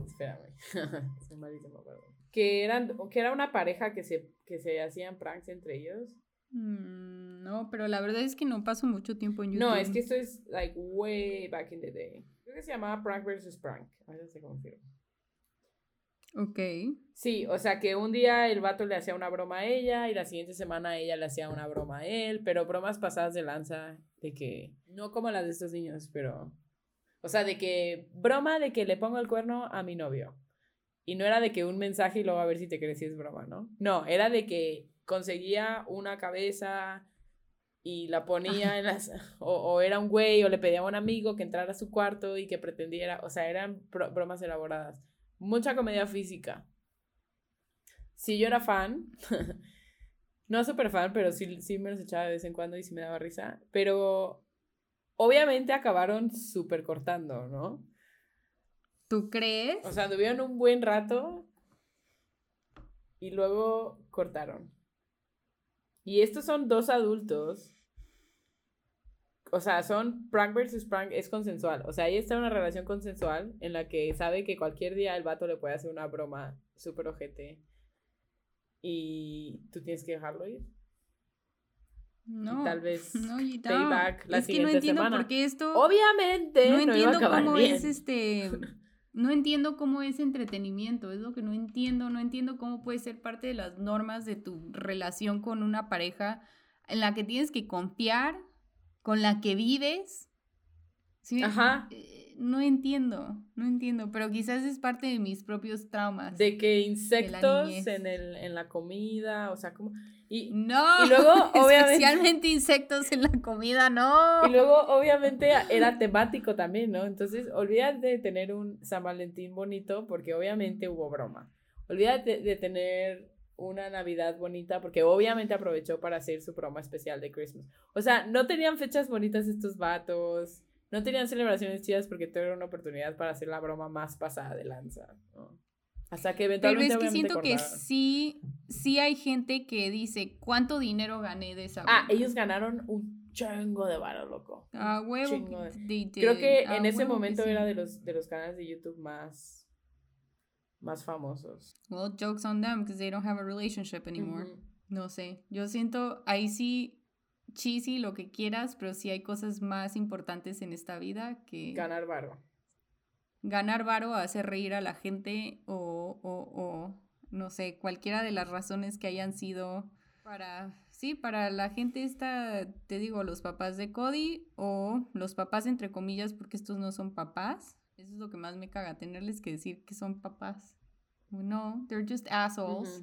Espérame. Soy malísimo, perdón. Que, eran, que era una pareja que se, que se hacían pranks entre ellos. Mm, no, pero la verdad es que no paso mucho tiempo en YouTube. No, es que esto es like way back in the day. Creo que se llamaba Prank vs. Prank. A ver si confirma. Ok. Sí, o sea que un día el vato le hacía una broma a ella y la siguiente semana ella le hacía una broma a él, pero bromas pasadas de lanza de que, no como las de estos niños, pero, o sea, de que, broma de que le pongo el cuerno a mi novio. Y no era de que un mensaje y luego a ver si te crees si es broma, ¿no? No, era de que conseguía una cabeza y la ponía en las, o, era un güey, o le pedía a un amigo que entrara a su cuarto y que pretendiera, o sea, eran bromas elaboradas. Mucha comedia física. Si yo era fan, no súper fan, pero sí, sí me los echaba de vez en cuando y sí me daba risa, pero obviamente acabaron súper cortando, ¿no? ¿Tú crees? O sea, tuvieron un buen rato y luego cortaron. Y estos son dos adultos. O sea, son prank versus prank, es consensual. O sea, ahí está una relación consensual en la que sabe que cualquier día el vato le puede hacer una broma súper ojete. Y tú tienes que dejarlo ir. No. tal vez no, payback la es que no entiendo por qué esto. Obviamente. No entiendo cómo es este. no entiendo cómo es entretenimiento, es lo que no entiendo, no entiendo cómo puede ser parte de las normas de tu relación con una pareja en la que tienes que confiar, con la que vives. ¿Sí? Ajá. No entiendo, no entiendo, pero quizás es parte de mis propios traumas. De que insectos en, el, en la comida, o sea, como... Y, no, y luego, obviamente... Especialmente insectos en la comida, no. Y luego, obviamente, era temático también, ¿no? Entonces, olvídate de tener un San Valentín bonito, porque obviamente hubo broma. Olvídate de tener una Navidad bonita, porque obviamente aprovechó para hacer su broma especial de Christmas. O sea, no tenían fechas bonitas estos vatos no tenían celebraciones chidas porque todo era una oportunidad para hacer la broma más pasada de lanza. Hasta que eventualmente. Pero es que siento que sí, sí hay gente que dice, ¿cuánto dinero gané de esa ah, broma? Ah, ellos ganaron un chingo de varo, loco. Ah, huevo. Creo que en ese momento era de los, de los canales de YouTube más, más famosos. Well, jokes on them because they don't have a relationship anymore. No sé. Yo siento, ahí sí cheesy, lo que quieras, pero sí hay cosas más importantes en esta vida que... Ganar varo. Ganar varo, hacer reír a la gente o, o, o, no sé, cualquiera de las razones que hayan sido para... Sí, para la gente esta, te digo, los papás de Cody o los papás entre comillas, porque estos no son papás. Eso es lo que más me caga, tenerles que decir que son papás. No, they're just assholes.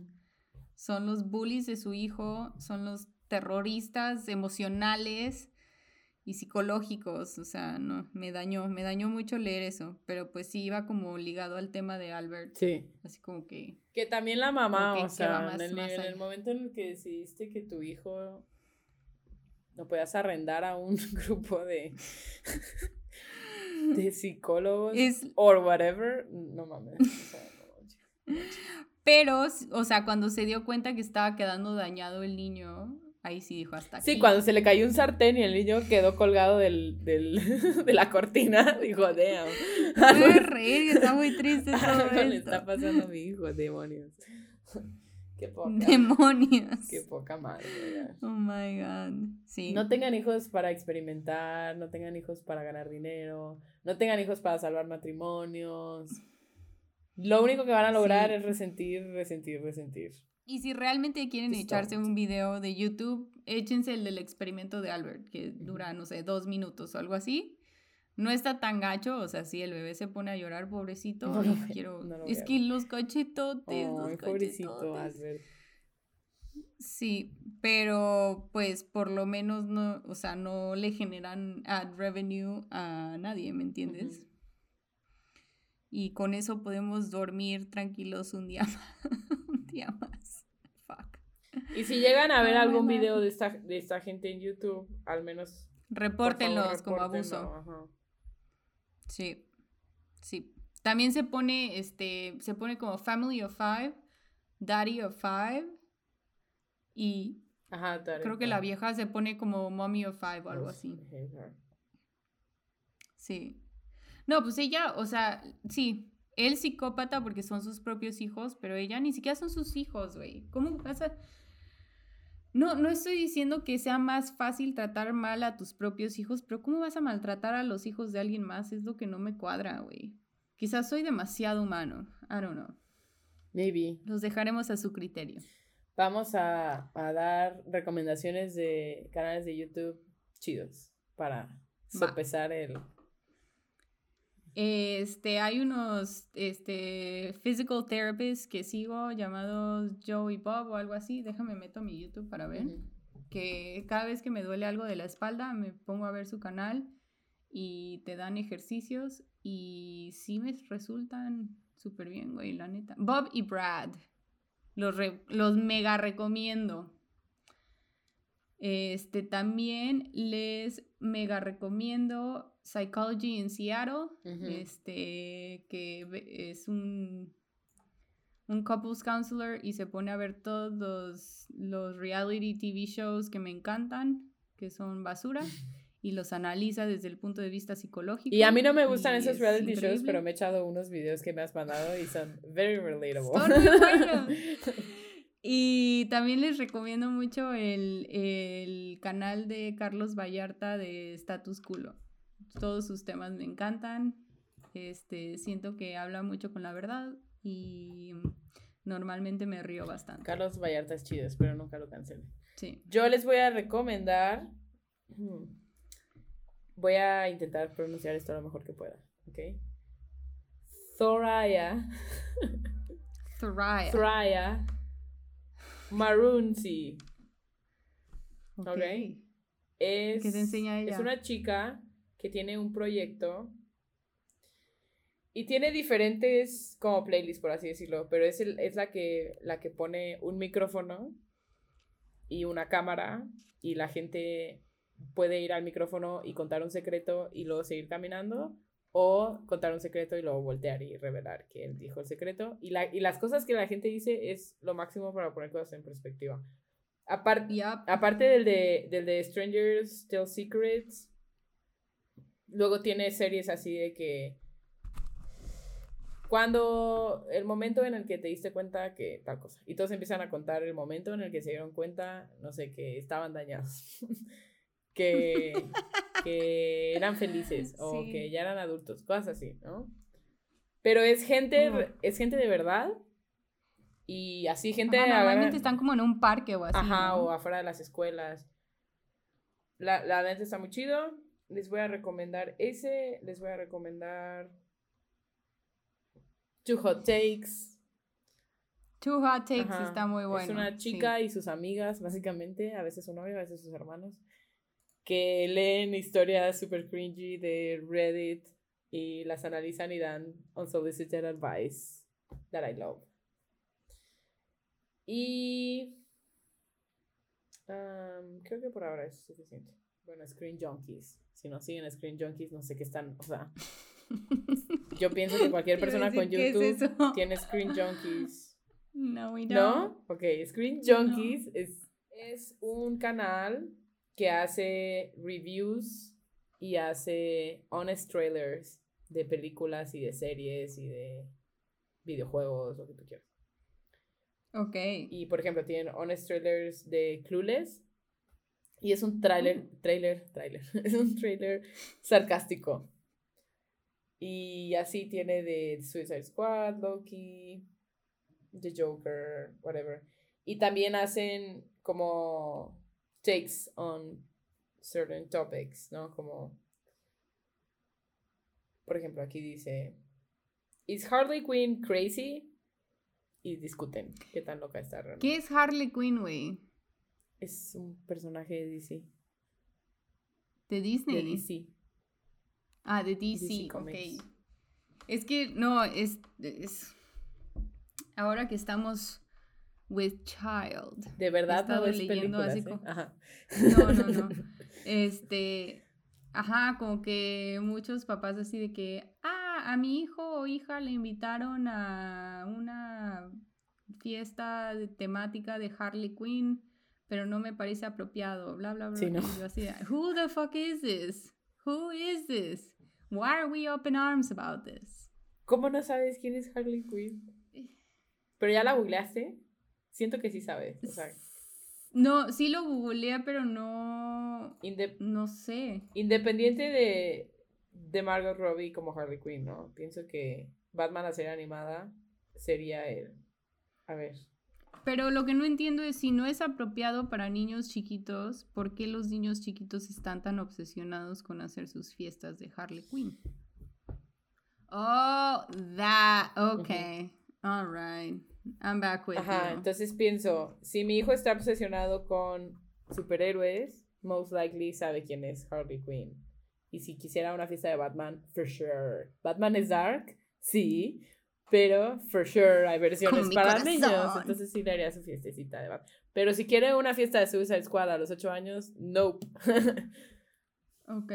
Son los bullies de su hijo, son los terroristas emocionales y psicológicos, o sea, no, me dañó, me dañó mucho leer eso, pero pues sí iba como ligado al tema de Albert. Sí. Así como que... Que también la mamá, o sea, en, el, momento en el que decidiste que tu hijo no podías arrendar a un grupo de, de psicólogos o whatever, no mames. Pero, o sea, cuando se dio cuenta que estaba quedando dañado el niño, Ahí sí dijo hasta aquí. Sí, cuando se le cayó un sartén y el niño quedó colgado del, del, de la cortina, dijo, damn. Voy a reír, está muy triste todo esto. le está pasando a mi hijo, demonios. Qué poca. Demonios. Qué poca madre. Oh my God. Sí. No tengan hijos para experimentar, no tengan hijos para ganar dinero, no tengan hijos para salvar matrimonios. Lo único que van a lograr es resentir, resentir, resentir. Y si realmente quieren echarse un video de YouTube, échense el del experimento de Albert, que dura, no sé, dos minutos o algo así. No está tan gacho, o sea, si el bebé se pone a llorar, pobrecito, quiero... es que los cachetotes, los pobrecito Albert. Sí, pero pues por lo menos no, o sea, no le generan ad revenue a nadie, ¿me entiendes? Y con eso podemos dormir tranquilos un día día más. Y si llegan a ver algún video de esta, de esta gente en YouTube, al menos. Repórtenlos como abuso. Sí. Sí. También se pone, este, se pone como Family of Five, Daddy of Five. Y Ajá, creo que la vieja se pone como Mommy of Five o algo así. Sí. No, pues ella, o sea, sí, él psicópata porque son sus propios hijos, pero ella ni siquiera son sus hijos, güey. ¿Cómo pasa? No, no estoy diciendo que sea más fácil tratar mal a tus propios hijos, pero ¿cómo vas a maltratar a los hijos de alguien más? Es lo que no me cuadra, güey. Quizás soy demasiado humano. I don't know. Maybe. Los dejaremos a su criterio. Vamos a, dar recomendaciones de canales de YouTube chidos para sopesar el, este, hay unos este, physical therapists que sigo llamados Joey Bob o algo así. Déjame meto mi YouTube para ver. Que cada vez que me duele algo de la espalda me pongo a ver su canal y te dan ejercicios y sí me resultan súper bien, güey, la neta. Bob y Brad. Los, los mega recomiendo. Este, también les mega recomiendo Psychology in Seattle, este, que es un, un couples counselor y se pone a ver todos los, reality TV shows que me encantan, que son basura. y los analiza desde el punto de vista psicológico. Y a mí no me gustan esos reality shows, pero me he echado unos videos que me has mandado y son very relatable. Y también les recomiendo mucho el, el, canal de Carlos Vallarta de Status Culo todos sus temas me encantan. Este, siento que habla mucho con la verdad y normalmente me río bastante. Carlos Vallarta es chido, espero nunca lo cancele. Sí. Yo les voy a recomendar. hmm, Voy a intentar pronunciar esto lo mejor que pueda, ¿ok? Thoraya. Thoraya. Thoraya. Marunzi. Ok. ok. Es, ¿Qué te enseña ella? Es una chica que tiene un proyecto y tiene diferentes como playlists, por así decirlo, pero es, el- es la, que, la que pone un micrófono y una cámara y la gente puede ir al micrófono y contar un secreto y luego seguir caminando o contar un secreto y luego voltear y revelar que él dijo el secreto y, la, y las cosas que la gente dice es lo máximo para poner cosas en perspectiva. Aparte, Yup. Aparte del de, del de Strangers Tell Secrets, luego tiene series así de que cuando el momento en el que te diste cuenta que tal cosa, y todos empiezan a contar el momento en el que se dieron cuenta, no sé, que estaban dañados, que, que eran felices o Sí. que ya eran adultos, cosas así, ¿no? Pero es gente, es gente de verdad y así gente... Ajá, agarra- normalmente están como en un parque o así. Ajá, ¿no? o afuera de las escuelas. La, la neta está muy chido. Les voy a recomendar ese. Les voy a recomendar. Two Hot Takes. Two Hot Takes Ajá. está muy bueno. Es una sí. chica y sus amigas, básicamente. A veces su novio, a veces sus hermanos. Que leen historias super cringy de Reddit y las analizan y dan unsolicited advice that I love. Y um, creo que por ahora es suficiente. Bueno, Screen Junkies. Si no siguen Screen Junkies, no sé qué están. O sea, yo pienso que cualquier persona con decir, ¿qué es YouTube tiene Screen Junkies. No, we don't. ¿No? Ok, Screen Junkies es, es un canal que hace reviews y hace honest trailers de películas y de series y de videojuegos, lo que tú quieras. Ok. Y por ejemplo, tienen honest trailers de Clueless. Y es un trailer, trailer, trailer. Es un trailer sarcástico. Y así tiene de Suicide Squad, Loki, The Joker, whatever. Y también hacen como takes on certain topics, ¿no? Como, por ejemplo, aquí dice, ¿Is Harley Quinn crazy? Y discuten qué tan loca está realmente. ¿Qué es Harley Quinn, güey? Es un personaje de DC. ¿De Disney? De DC. Ah, de DC, DC ok. Es que no, es, es. Ahora que estamos with child. De verdad no es leyendo así ¿eh? Ajá. No, no, no. Este. Ajá, como que muchos papás así de que. Ah, a mi hijo o hija le invitaron a una fiesta de temática de Harley Quinn, pero no me parece apropiado, bla, bla, bla. Sí, no. Y yo así Who the fuck is this? Who is this? Why are we up in arms about this? ¿Cómo no sabes quién es Harley Quinn? Pero ya la googleaste. Siento que sí sabes. O sea, No, sí lo googleé, pero no. No sé. independiente de, de Margot Robbie como Harley Quinn, ¿no? Pienso que Batman a serie animada sería el. A ver. Pero lo que no entiendo es si no es apropiado para niños chiquitos, ¿por qué los niños chiquitos están tan obsesionados con hacer sus fiestas de Harley Quinn? Oh, that. Okay. All right. I'm back with Ajá, you. entonces pienso, si mi hijo está obsesionado con superhéroes, most likely sabe quién es Harley Quinn. Y si quisiera una fiesta de Batman, for sure. Batman es dark, sí, pero for sure hay versiones Con para niños, entonces sí le haría su fiestecita de. Pero si quiere una fiesta de Suicide Squad a los 8 años, nope. Ok.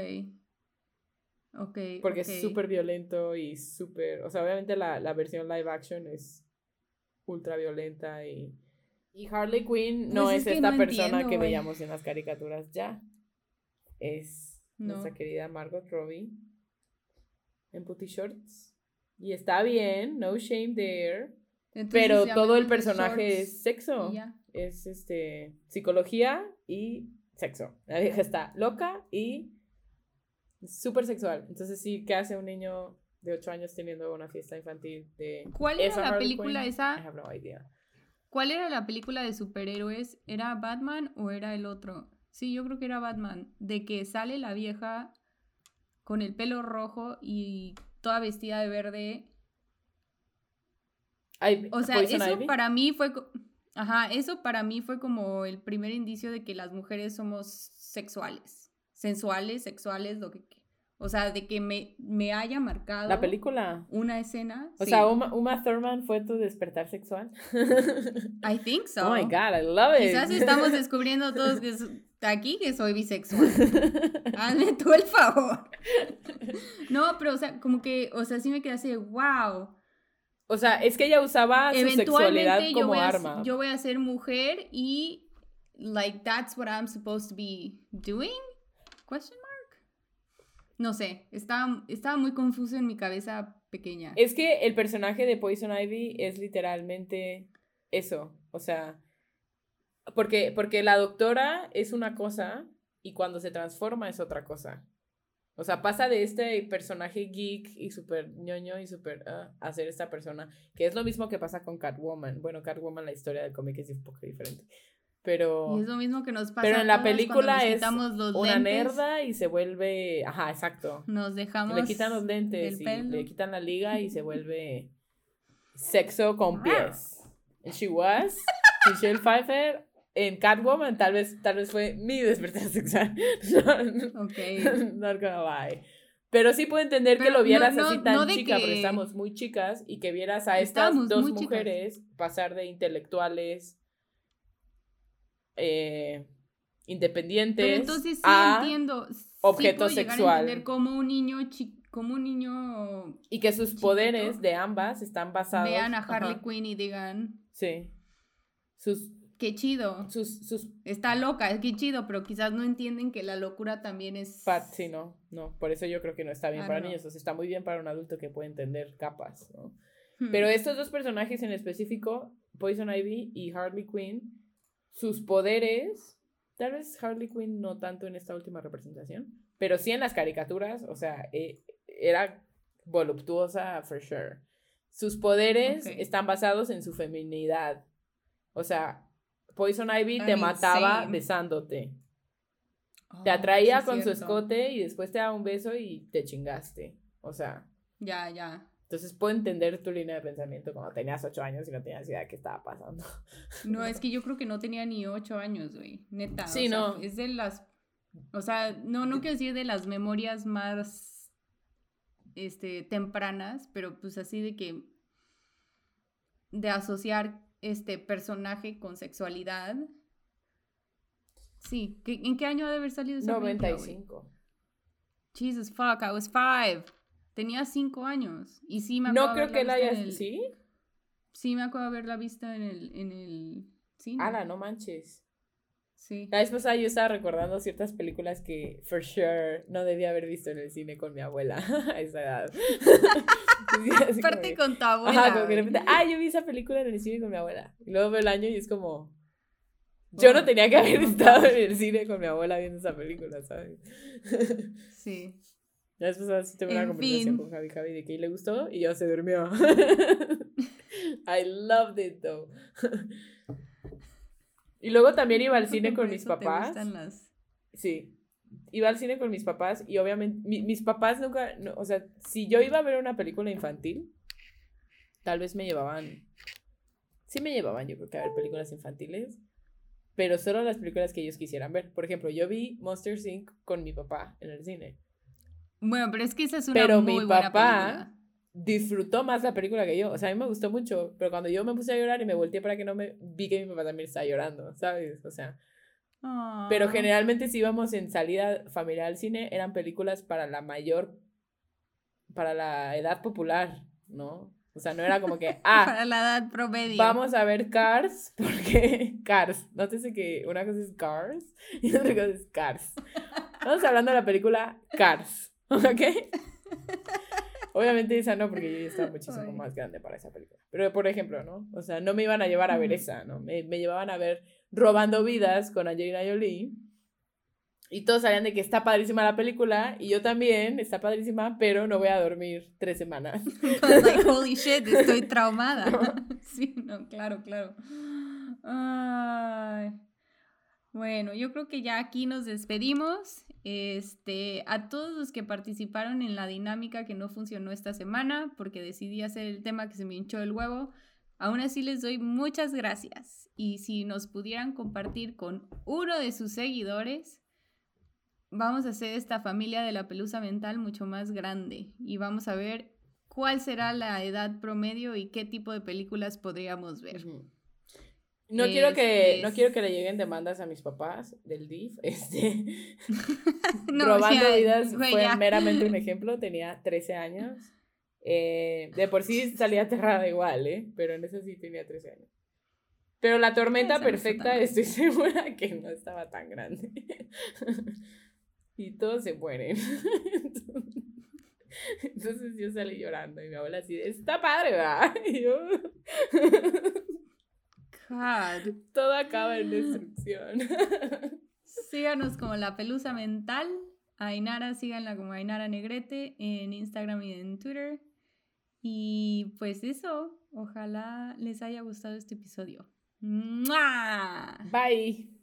Ok. Porque es súper violento y súper, o sea, obviamente la, la versión live action es ultra violenta y... Y Harley Quinn no Pues es, es que esta no persona entiendo, que güey. veíamos en las caricaturas ya. Es No. nuestra querida Margot Robbie en Putty Shorts. Y está bien, no shame there. Entonces, Pero todo el personaje shorts es sexo. Es este psicología y sexo. La vieja está loca y súper sexual. Entonces sí, ¿qué hace un niño de 8 años teniendo una fiesta infantil de... ¿Cuál era la Harley película esa? I have no idea. ¿Cuál era la película de superhéroes? ¿Era Batman o era el otro? Sí, yo creo que era Batman. De que sale la vieja con el pelo rojo y toda vestida de verde. O sea, eso Ivy. para mí fue... Ajá, eso para mí fue como el primer indicio de que las mujeres somos sexuales. Sensuales, sexuales, lo que... O sea, de que me, me haya marcado La película. una escena. O sí. sea, Uma, Uma Thurman fue tu despertar sexual. I think so. Oh my god, I love it. Quizás estamos descubriendo todos que aquí que soy bisexual. Hazme tú el favor. No, pero o sea, como que, o sea, sí me quedé así wow. O sea, es que ella usaba su sexualidad yo como a, arma. yo voy a ser mujer y like that's what I'm supposed to be doing? Question. No sé, estaba, estaba muy confuso en mi cabeza pequeña. Es que el personaje de Poison Ivy es literalmente eso. O sea, porque, porque la doctora es una cosa y cuando se transforma es otra cosa. O sea, pasa de este personaje geek y súper ñoño y súper ah, a ser esta persona, que es lo mismo que pasa con Catwoman. Bueno, Catwoman, la historia del cómic es un poco diferente. Pero Y es lo mismo que nos pasa pero en la película es los una nerda y se vuelve... Ajá, exacto. Nos dejamos Le quitan los lentes y pelo. le quitan la liga y se vuelve sexo con pies. She was Michelle Pfeiffer en Catwoman tal vez tal vez fue mi despertar sexual. Ok. Not gonna lie. Pero sí puedo entender que Pero lo vieras no- así no- tan no chica, porque que- estamos muy chicas, y que vieras a estas dos muy chicas. mujeres pasar de intelectuales eh, independientes Pero entonces sí a entiendo. sí objeto puedo llegar a sexual. entender cómo un niño, chi- como un niño Y que sus Chiquito. poderes de ambas están basados. vean a Harley ajá, Quinn y digan, Sí. Sus, qué chido, sus, sus. está loca, qué chido, pero quizás no entienden que la locura también es... Pat, sí, no, no. Por eso yo creo que no está bien I para niños. O sea, está muy bien para un adulto que puede entender capas, ¿no? Hmm. Pero estos dos personajes en específico, Poison Ivy y Harley Quinn, sus poderes, tal vez Harley Quinn no tanto en esta última representación, pero sí en las caricaturas, o sea, eh, era voluptuosa for sure. Sus poderes están basados en su feminidad. O sea, Poison Ivy I te mean, mataba same. besándote. Oh, Te atraía sí, con su escote y después te daba un beso y te chingaste. O sea, Ya, ya. Entonces puedo entender tu línea de pensamiento cuando tenías ocho años y no tenías idea de qué estaba pasando. No, es que yo creo que no tenía ni ocho años, güey. Neta. Sí, o sea, no. Es de las. O sea, no, no quiero decir de las memorias más. Este, tempranas, pero pues así de que. De asociar este personaje con sexualidad. Sí. ¿qué- ¿En qué año ha de haber salido esa película, güey? 95. Jesus fuck, I was five. Tenía cinco años. Y sí me acuerdo No creo que la hayas... el- ¿Sí? Sí, me acuerdo haberla visto en el, en el cine. Ala, no manches. Sí. La vez pasada yo estaba recordando ciertas películas que, for sure, no debía haber visto en el cine con mi abuela a esa edad. Aparte que- con tu abuela. Ajá, como que de repente, ah, yo vi esa película en el cine con mi abuela. Y luego veo el año y es como, yo no tenía que haber estado en el cine con mi abuela viendo esa película, ¿sabes? Sí. Ya después así tuve una En conversación fin. con Javi Javi de que le gustó y ya se durmió. I loved it though. y luego también iba al cine con mis te papás. gustan las- Sí. Iba al cine con mis papás y obviamente mi- mis papás nunca, no, o sea, si yo iba a ver una película infantil, tal vez me llevaban, sí me llevaban yo creo que a ver películas infantiles, pero solo las películas que ellos quisieran ver. Por ejemplo, yo vi Monster Inc. con mi papá en el cine. Bueno, pero es que esa es una Pero muy mi buena papá- película. disfrutó más la película que yo. O sea, a mí me gustó mucho, pero cuando yo me puse a llorar y me volteé para que no me vi que mi papá también estaba llorando, ¿sabes? O sea, pero Ah. generalmente si íbamos en salida familiar al cine eran películas para la mayor para la edad popular, ¿no? O sea, no era como que ah, Para la edad promedio. vamos a ver Cars porque Cars, nótese que una cosa es Cars y otra cosa es Cars. Estamos hablando de la película Cars, ¿ok? Obviamente esa no, porque yo ya estaba muchísimo Ay. más grande para esa película. Pero, por ejemplo, ¿no? O sea, no me iban a llevar a ver esa, ¿no? Me, me llevaban a ver Robando Vidas con Angelina Jolie. Y todos sabían de que está padrísima la película, y yo también, está padrísima, pero no voy a dormir tres semanas. like, holy shit, estoy traumada. sí, no, claro, claro. Ay. Bueno, yo creo que ya aquí nos despedimos. Este, a todos los que participaron en la dinámica que no funcionó esta semana, porque decidí hacer el tema que se me hinchó el huevo, aún así les doy muchas gracias. Y si nos pudieran compartir con uno de sus seguidores, vamos a hacer esta familia de la pelusa mental mucho más grande y vamos a ver cuál será la edad promedio y qué tipo de películas podríamos ver. No quiero que no quiero que le lleguen demandas a mis papás del DIF, este Robando vidas fue meramente un ejemplo, tenía 13 años. Eh, de por sí salía aterrada igual, ¿eh? Pero en eso sí tenía 13 años. Pero la tormenta perfecta estoy segura que no estaba tan grande. y todos se mueren. Entonces yo salí llorando y mi abuela así, está padre, ¿verdad? Y yo... God. Todo acaba en destrucción. Síganos como La Pelusa Mental. Ainara, síganla como Ainara Negrete en Instagram y en Twitter. Y pues eso, ojalá les haya gustado este episodio. Bye.